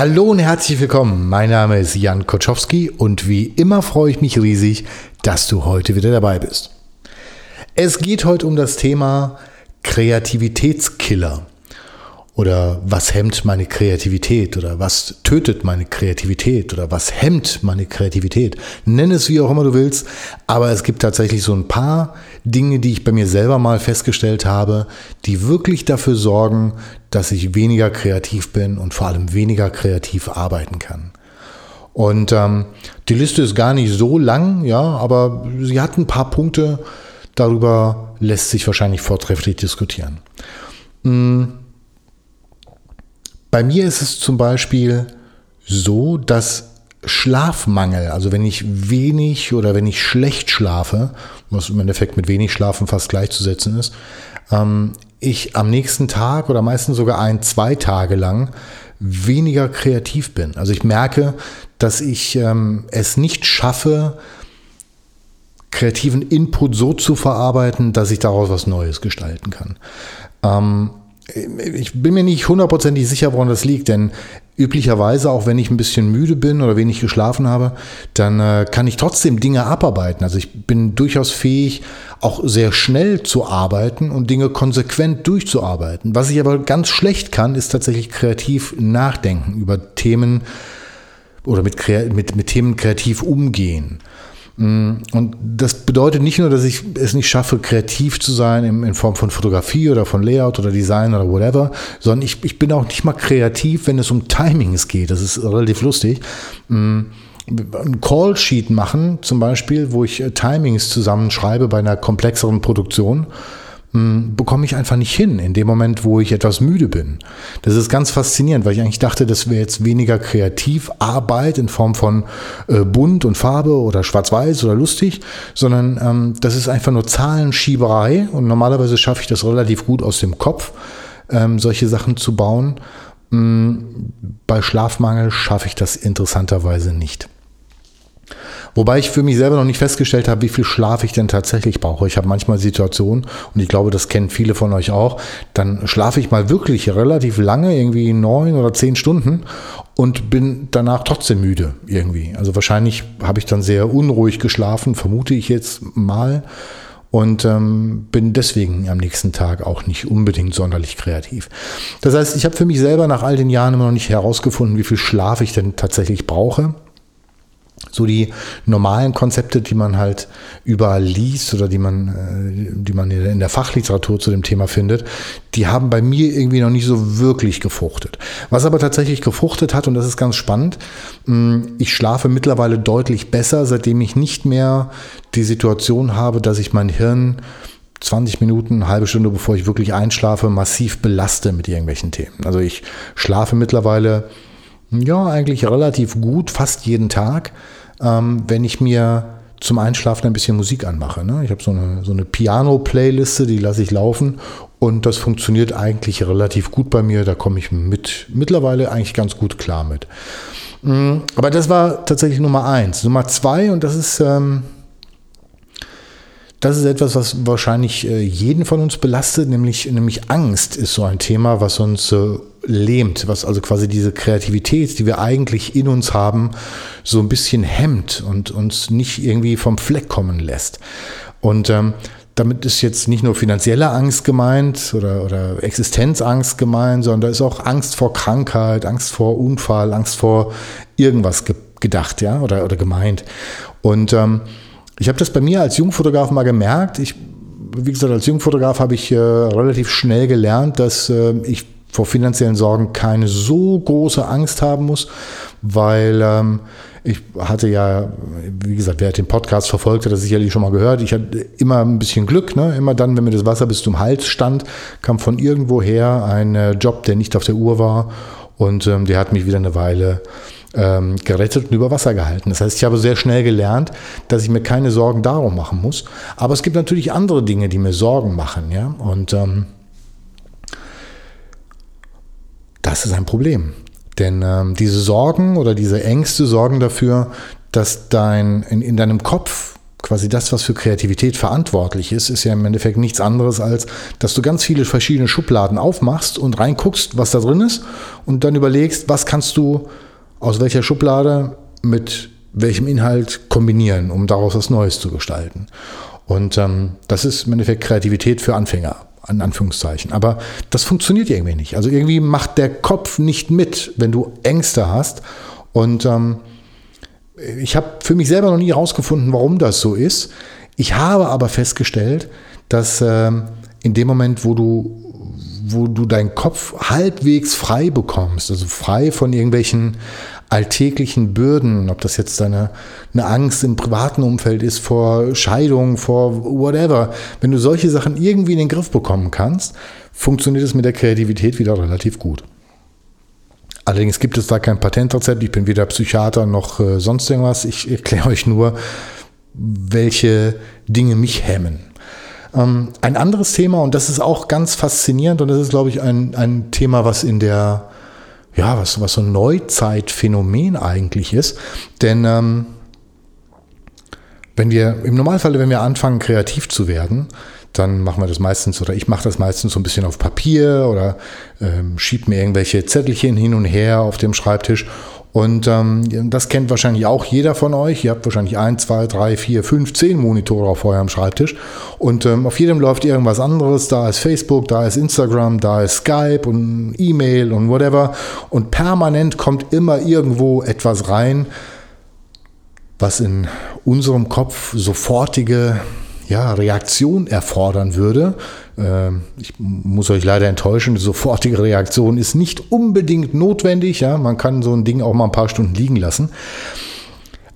Hallo und herzlich willkommen. Mein Name ist Jan Koczowski und wie immer freue ich mich riesig, dass du heute wieder dabei bist. Es geht heute um das Thema Kreativitätskiller oder was hemmt meine Kreativität oder was tötet meine Kreativität oder was hemmt meine Kreativität. Nenn es wie auch immer du willst, aber es gibt tatsächlich so ein paar Dinge, die ich bei mir selber mal festgestellt habe, die wirklich dafür sorgen, dass ich weniger kreativ bin und vor allem weniger kreativ arbeiten kann. Und ähm, die Liste ist gar nicht so lang, ja, aber sie hat ein paar Punkte, darüber lässt sich wahrscheinlich vortrefflich diskutieren. Hm. Bei mir ist es zum Beispiel so, dass Schlafmangel, also wenn ich wenig oder wenn ich schlecht schlafe, was im Endeffekt mit wenig Schlafen fast gleichzusetzen ist, ähm, ich am nächsten Tag oder meistens sogar ein, zwei Tage lang weniger kreativ bin. Also ich merke, dass ich ähm, es nicht schaffe, kreativen Input so zu verarbeiten, dass ich daraus was Neues gestalten kann. Ähm, ich bin mir nicht hundertprozentig sicher, woran das liegt, denn üblicherweise, auch wenn ich ein bisschen müde bin oder wenig geschlafen habe, dann äh, kann ich trotzdem Dinge abarbeiten. Also ich bin durchaus fähig, auch sehr schnell zu arbeiten und Dinge konsequent durchzuarbeiten. Was ich aber ganz schlecht kann, ist tatsächlich kreativ nachdenken über Themen oder mit, mit, mit Themen kreativ umgehen. Mm, und das bedeutet nicht nur, dass ich es nicht schaffe, kreativ zu sein in, Form von Fotografie oder von Layout oder Design oder whatever, sondern ich, ich bin auch nicht mal kreativ, wenn es um Timings geht. Das ist relativ lustig. Mm, ein Call-Sheet machen, zum Beispiel, wo ich äh, Timings zusammenschreibe bei einer komplexeren Produktion bekomme ich einfach nicht hin in dem Moment, wo ich etwas müde bin. Das ist ganz faszinierend, weil ich eigentlich dachte, das wäre jetzt weniger Kreativarbeit in Form von äh, bunt und Farbe oder schwarz-weiß oder lustig, sondern ähm, das ist einfach nur Zahlenschieberei und normalerweise schaffe ich das relativ gut aus dem Kopf, ähm, solche Sachen zu bauen. Ähm, bei Schlafmangel schaffe ich das interessanterweise nicht. Wobei ich für mich selber noch nicht festgestellt habe, wie viel Schlaf ich denn tatsächlich brauche. Ich habe manchmal Situationen, und ich glaube, das kennen viele von euch auch, dann schlafe ich mal wirklich relativ lange, irgendwie neun oder zehn Stunden und bin danach trotzdem müde irgendwie. Also wahrscheinlich habe ich dann sehr unruhig geschlafen, vermute ich jetzt mal. Und ähm, bin deswegen am nächsten Tag auch nicht unbedingt sonderlich kreativ. Das heißt, ich habe für mich selber nach all den Jahren immer noch nicht herausgefunden, wie viel Schlaf ich denn tatsächlich brauche so die normalen Konzepte, die man halt überall liest oder die man, äh, die man in der Fachliteratur zu dem Thema findet, die haben bei mir irgendwie noch nicht so wirklich gefruchtet. Was aber tatsächlich gefruchtet hat, und das ist ganz spannend, mm, ich schlafe mittlerweile deutlich besser, seitdem ich nicht mehr die Situation habe, dass ich mein Hirn 20 Minuten, eine halbe Stunde, bevor ich wirklich einschlafe, massiv belaste mit irgendwelchen Themen. Also ich schlafe mittlerweile ja, eigentlich relativ gut, fast jeden Tag, ähm, wenn ich mir zum Einschlafen ein bisschen Musik anmache. Ne? Ich habe so eine, so eine Piano-Playliste, die lasse ich laufen und das funktioniert eigentlich relativ gut bei mir. Da komme ich mit mittlerweile eigentlich ganz gut klar mit. Mm, aber das war tatsächlich Nummer eins. Nummer zwei, und das ist, ähm, das ist etwas, was wahrscheinlich äh, jeden von uns belastet, nämlich, nämlich Angst ist so ein Thema, was uns äh, lähmt, was also quasi diese Kreativität, die wir eigentlich in uns haben, so ein bisschen hemmt und uns nicht irgendwie vom Fleck kommen lässt. Und ähm, damit ist jetzt nicht nur finanzielle Angst gemeint oder, oder Existenzangst gemeint, sondern da ist auch Angst vor Krankheit, Angst vor Unfall, Angst vor irgendwas ge gedacht, ja, oder, oder gemeint. Und ähm, ich habe das bei mir als Jungfotograf mal gemerkt. Ich, wie gesagt, als Jungfotograf habe ich äh, relativ schnell gelernt, dass äh, ich vor finanziellen Sorgen keine so große Angst haben muss, weil ähm, ich hatte ja, wie gesagt, wer den Podcast verfolgt, hat das sicherlich schon mal gehört. Ich hatte immer ein bisschen Glück. Ne? Immer dann, wenn mir das Wasser bis zum Hals stand, kam von irgendwoher ein äh, Job, der nicht auf der Uhr war. Und ähm, der hat mich wieder eine Weile ähm, gerettet und über Wasser gehalten. Das heißt, ich habe sehr schnell gelernt, dass ich mir keine Sorgen darum machen muss. Aber es gibt natürlich andere Dinge, die mir Sorgen machen. Ja? Und ähm, das ist ein Problem. Denn ähm, diese Sorgen oder diese Ängste sorgen dafür, dass dein in, in deinem Kopf quasi das, was für Kreativität verantwortlich ist, ist ja im Endeffekt nichts anderes als, dass du ganz viele verschiedene Schubladen aufmachst und reinguckst, was da drin ist und dann überlegst, was kannst du aus welcher Schublade mit welchem Inhalt kombinieren, um daraus was Neues zu gestalten. Und ähm, das ist im Endeffekt Kreativität für Anfänger, in Anführungszeichen. Aber das funktioniert irgendwie nicht. Also irgendwie macht der Kopf nicht mit, wenn du Ängste hast. Und ähm, ich habe für mich selber noch nie herausgefunden, warum das so ist. Ich habe aber festgestellt, dass ähm, in dem Moment, wo du wo du deinen Kopf halbwegs frei bekommst, also frei von irgendwelchen alltäglichen Bürden, ob das jetzt eine, eine Angst im privaten Umfeld ist vor Scheidung, vor whatever. Wenn du solche Sachen irgendwie in den Griff bekommen kannst, funktioniert es mit der Kreativität wieder relativ gut. Allerdings gibt es da kein Patentrezept. Ich bin weder Psychiater noch äh, sonst irgendwas. Ich erkläre euch nur, welche Dinge mich hemmen. Ähm, ein anderes Thema, und das ist auch ganz faszinierend, und das ist, glaube ich, ein, ein Thema, was in der ja, was, was so ein Neuzeitphänomen eigentlich ist. Denn ähm, wenn wir im Normalfall, wenn wir anfangen, kreativ zu werden, dann machen wir das meistens oder ich mache das meistens so ein bisschen auf Papier oder ähm, schiebe mir irgendwelche Zettelchen hin und her auf dem Schreibtisch und ähm, das kennt wahrscheinlich auch jeder von euch. Ihr habt wahrscheinlich ein, zwei, drei, vier, fünf, zehn Monitore auf eurem Schreibtisch. Und ähm, auf jedem läuft irgendwas anderes. Da ist Facebook, da ist Instagram, da ist Skype und E-Mail und whatever. Und permanent kommt immer irgendwo etwas rein, was in unserem Kopf sofortige ja, Reaktion erfordern würde. Ähm, ich muss euch leider enttäuschen, die sofortige Reaktion ist nicht unbedingt notwendig. Ja? Man kann so ein Ding auch mal ein paar Stunden liegen lassen.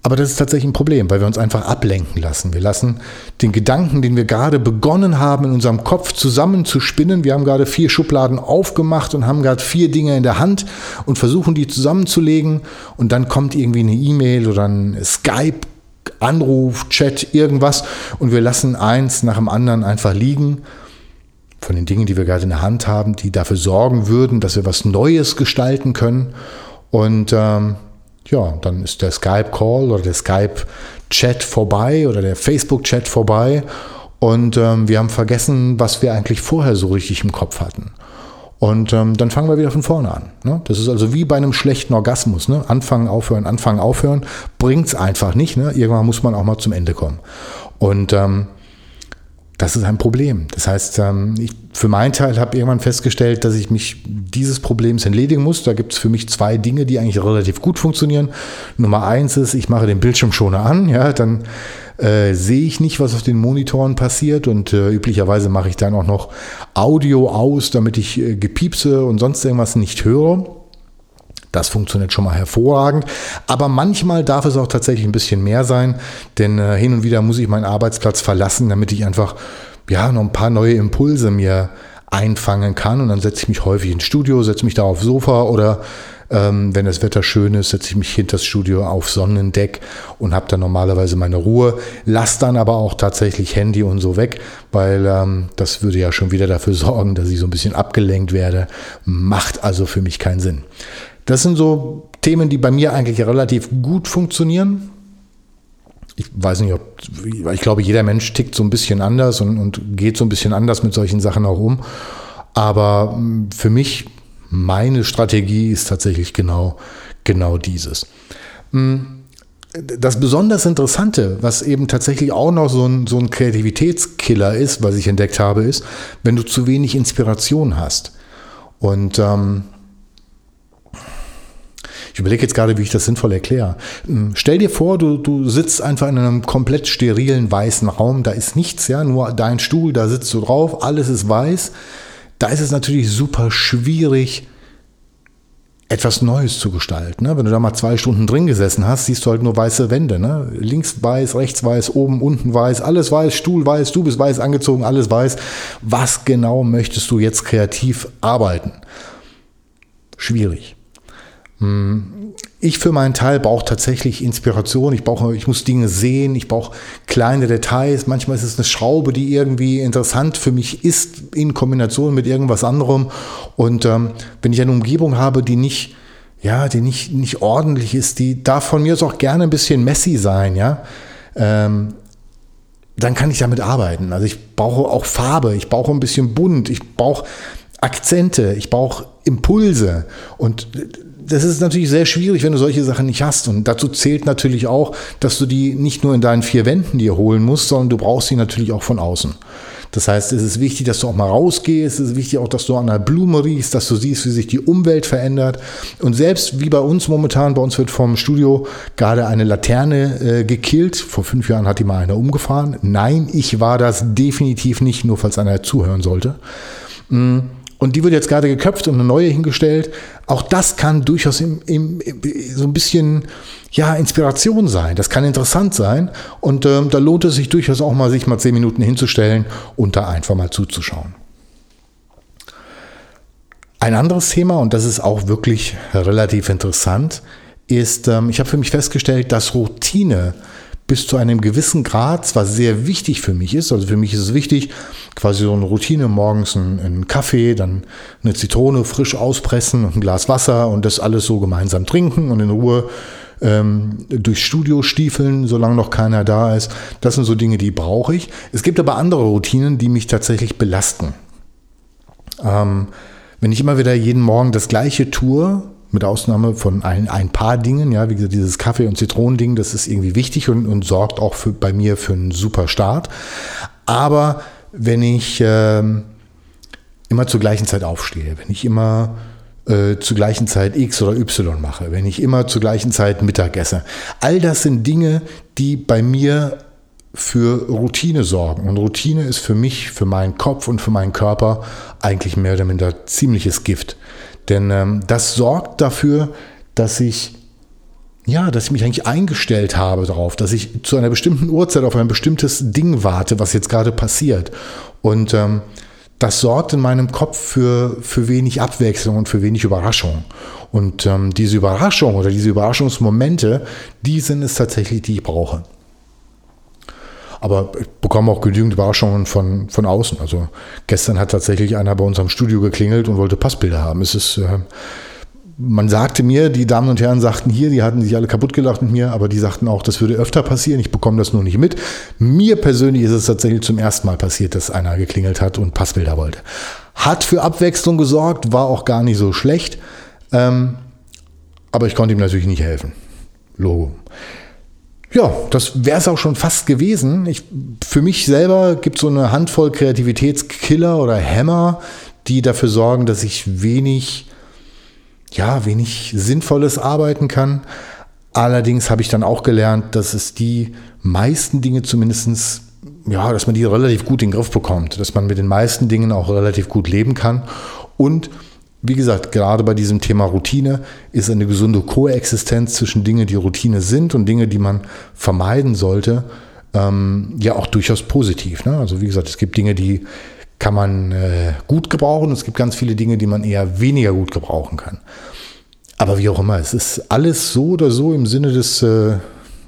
Aber das ist tatsächlich ein Problem, weil wir uns einfach ablenken lassen. Wir lassen den Gedanken, den wir gerade begonnen haben, in unserem Kopf zusammenzuspinnen. Wir haben gerade vier Schubladen aufgemacht und haben gerade vier Dinge in der Hand und versuchen die zusammenzulegen. Und dann kommt irgendwie eine E-Mail oder ein Skype Anruf, Chat, irgendwas und wir lassen eins nach dem anderen einfach liegen von den Dingen, die wir gerade in der Hand haben, die dafür sorgen würden, dass wir was Neues gestalten können. Und ähm, ja, dann ist der Skype-Call oder der Skype-Chat vorbei oder der Facebook-Chat vorbei. Und ähm, wir haben vergessen, was wir eigentlich vorher so richtig im Kopf hatten. Und ähm, dann fangen wir wieder von vorne an. Ne? Das ist also wie bei einem schlechten Orgasmus. Ne? Anfangen, aufhören, anfangen, aufhören. Bringt es einfach nicht. Ne? Irgendwann muss man auch mal zum Ende kommen. Und ähm, das ist ein Problem. Das heißt, ähm, ich für meinen Teil habe irgendwann festgestellt, dass ich mich dieses Problems entledigen muss. Da gibt es für mich zwei Dinge, die eigentlich relativ gut funktionieren. Nummer eins ist, ich mache den Bildschirmschoner an, ja, dann äh, sehe ich nicht, was auf den Monitoren passiert und äh, üblicherweise mache ich dann auch noch Audio aus, damit ich äh, Gepiepse und sonst irgendwas nicht höre. Das funktioniert schon mal hervorragend. Aber manchmal darf es auch tatsächlich ein bisschen mehr sein, denn äh, hin und wieder muss ich meinen Arbeitsplatz verlassen, damit ich einfach ja, noch ein paar neue Impulse mir einfangen kann. Und dann setze ich mich häufig ins Studio, setze mich da aufs Sofa oder ähm, wenn das Wetter schön ist, setze ich mich hinter das Studio auf Sonnendeck und habe dann normalerweise meine Ruhe. Lass dann aber auch tatsächlich Handy und so weg, weil ähm, das würde ja schon wieder dafür sorgen, dass ich so ein bisschen abgelenkt werde. Macht also für mich keinen Sinn. Das sind so Themen, die bei mir eigentlich relativ gut funktionieren. Ich weiß nicht, ob, ich glaube, jeder Mensch tickt so ein bisschen anders und, und geht so ein bisschen anders mit solchen Sachen auch um. Aber hm, für mich, meine Strategie ist tatsächlich genau, genau dieses. Hm, das besonders Interessante, was eben tatsächlich auch noch so ein, so ein Kreativitätskiller ist, was ich entdeckt habe, ist, wenn du zu wenig Inspiration hast. Und ähm, ich überlege jetzt gerade, wie ich das sinnvoll erkläre. Hm, stell dir vor, du, du sitzt einfach in einem komplett sterilen weißen Raum, da ist nichts, ja, nur dein Stuhl, da sitzt du drauf, alles ist weiß. Da ist es natürlich super schwierig, etwas Neues zu gestalten. Ne? Wenn du da mal zwei Stunden drin gesessen hast, siehst du halt nur weiße Wände. Ne? Links weiß, rechts weiß, oben, unten weiß, alles weiß, Stuhl weiß, du bist weiß angezogen, alles weiß. Was genau möchtest du jetzt kreativ arbeiten? Schwierig. Ich für meinen Teil brauche tatsächlich Inspiration. Ich brauche, ich muss Dinge sehen. Ich brauche kleine Details. Manchmal ist es eine Schraube, die irgendwie interessant für mich ist in Kombination mit irgendwas anderem. Und ähm, wenn ich eine Umgebung habe, die nicht, ja, die nicht, nicht ordentlich ist, die darf von mir aus auch gerne ein bisschen messy sein, ja. Ähm, dann kann ich damit arbeiten. Also ich brauche auch Farbe, ich brauche ein bisschen bunt, ich brauche Akzente, ich brauche Impulse. Und das ist natürlich sehr schwierig, wenn du solche Sachen nicht hast. Und dazu zählt natürlich auch, dass du die nicht nur in deinen vier Wänden dir holen musst, sondern du brauchst sie natürlich auch von außen. Das heißt, es ist wichtig, dass du auch mal rausgehst. Es ist wichtig auch, dass du an der Blume riechst, dass du siehst, wie sich die Umwelt verändert. Und selbst wie bei uns momentan, bei uns wird vom Studio gerade eine Laterne äh, gekillt. Vor fünf Jahren hat die mal einer umgefahren. Nein, ich war das definitiv nicht, nur falls einer zuhören sollte. Mm. Und die wird jetzt gerade geköpft und eine neue hingestellt. Auch das kann durchaus im, im, so ein bisschen ja, Inspiration sein. Das kann interessant sein. Und ähm, da lohnt es sich durchaus auch mal, sich mal zehn Minuten hinzustellen und da einfach mal zuzuschauen. Ein anderes Thema, und das ist auch wirklich relativ interessant, ist, ähm, ich habe für mich festgestellt, dass Routine bis zu einem gewissen Grad zwar sehr wichtig für mich ist, also für mich ist es wichtig, quasi so eine Routine, morgens einen, einen Kaffee, dann eine Zitrone frisch auspressen und ein Glas Wasser und das alles so gemeinsam trinken und in Ruhe ähm, durchs Studio stiefeln, solange noch keiner da ist. Das sind so Dinge, die brauche ich. Es gibt aber andere Routinen, die mich tatsächlich belasten. Ähm, wenn ich immer wieder jeden Morgen das gleiche tue, mit Ausnahme von ein, ein paar Dingen. Ja, wie gesagt, dieses Kaffee- und Zitronending, das ist irgendwie wichtig und, und sorgt auch für, bei mir für einen super Start. Aber wenn ich äh, immer zur gleichen Zeit aufstehe, wenn ich immer äh, zur gleichen Zeit X oder Y mache, wenn ich immer zur gleichen Zeit Mittag esse, all das sind Dinge, die bei mir für Routine sorgen. Und Routine ist für mich, für meinen Kopf und für meinen Körper eigentlich mehr oder minder ziemliches Gift. Denn ähm, das sorgt dafür, dass ich ja, dass ich mich eigentlich eingestellt habe darauf, dass ich zu einer bestimmten Uhrzeit auf ein bestimmtes Ding warte, was jetzt gerade passiert. Und ähm, das sorgt in meinem Kopf für, für wenig Abwechslung und für wenig Überraschung. Und ähm, diese Überraschung oder diese Überraschungsmomente, die sind es tatsächlich, die ich brauche. Aber ich bekomme auch genügend Überraschungen von, von außen. Also gestern hat tatsächlich einer bei uns am Studio geklingelt und wollte Passbilder haben. Es ist, äh, man sagte mir, die Damen und Herren sagten hier, die hatten sich alle kaputt gelacht mit mir, aber die sagten auch, das würde öfter passieren. Ich bekomme das nur nicht mit. Mir persönlich ist es tatsächlich zum ersten Mal passiert, dass einer geklingelt hat und Passbilder wollte. Hat für Abwechslung gesorgt, war auch gar nicht so schlecht. Ähm, aber ich konnte ihm natürlich nicht helfen. Logo. Ja, das wäre es auch schon fast gewesen. Ich, für mich selber gibt es so eine Handvoll Kreativitätskiller oder Hämmer, die dafür sorgen, dass ich wenig, ja, wenig Sinnvolles arbeiten kann. Allerdings habe ich dann auch gelernt, dass es die meisten Dinge zumindestens ja, dass man die relativ gut in den Griff bekommt, dass man mit den meisten Dingen auch relativ gut leben kann und wie gesagt, gerade bei diesem Thema Routine ist eine gesunde Koexistenz zwischen Dingen, die Routine sind und Dinge, die man vermeiden sollte, ähm, ja auch durchaus positiv. Ne? Also wie gesagt, es gibt Dinge, die kann man äh, gut gebrauchen. Es gibt ganz viele Dinge, die man eher weniger gut gebrauchen kann. Aber wie auch immer, es ist alles so oder so im Sinne des äh,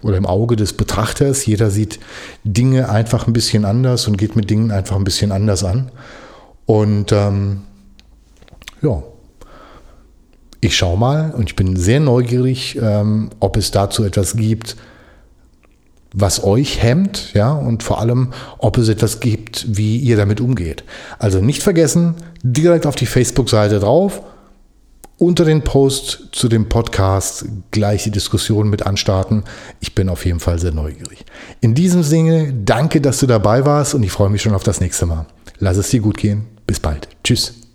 oder im Auge des Betrachters. Jeder sieht Dinge einfach ein bisschen anders und geht mit Dingen einfach ein bisschen anders an. Und ähm, ja, ich schaue mal und ich bin sehr neugierig, ähm, ob es dazu etwas gibt, was euch hemmt, ja, und vor allem, ob es etwas gibt, wie ihr damit umgeht. Also nicht vergessen, direkt auf die Facebook-Seite drauf, unter den Post zu dem Podcast gleich die Diskussion mit anstarten. Ich bin auf jeden Fall sehr neugierig. In diesem Sinne, danke, dass du dabei warst und ich freue mich schon auf das nächste Mal. Lass es dir gut gehen. Bis bald. Tschüss.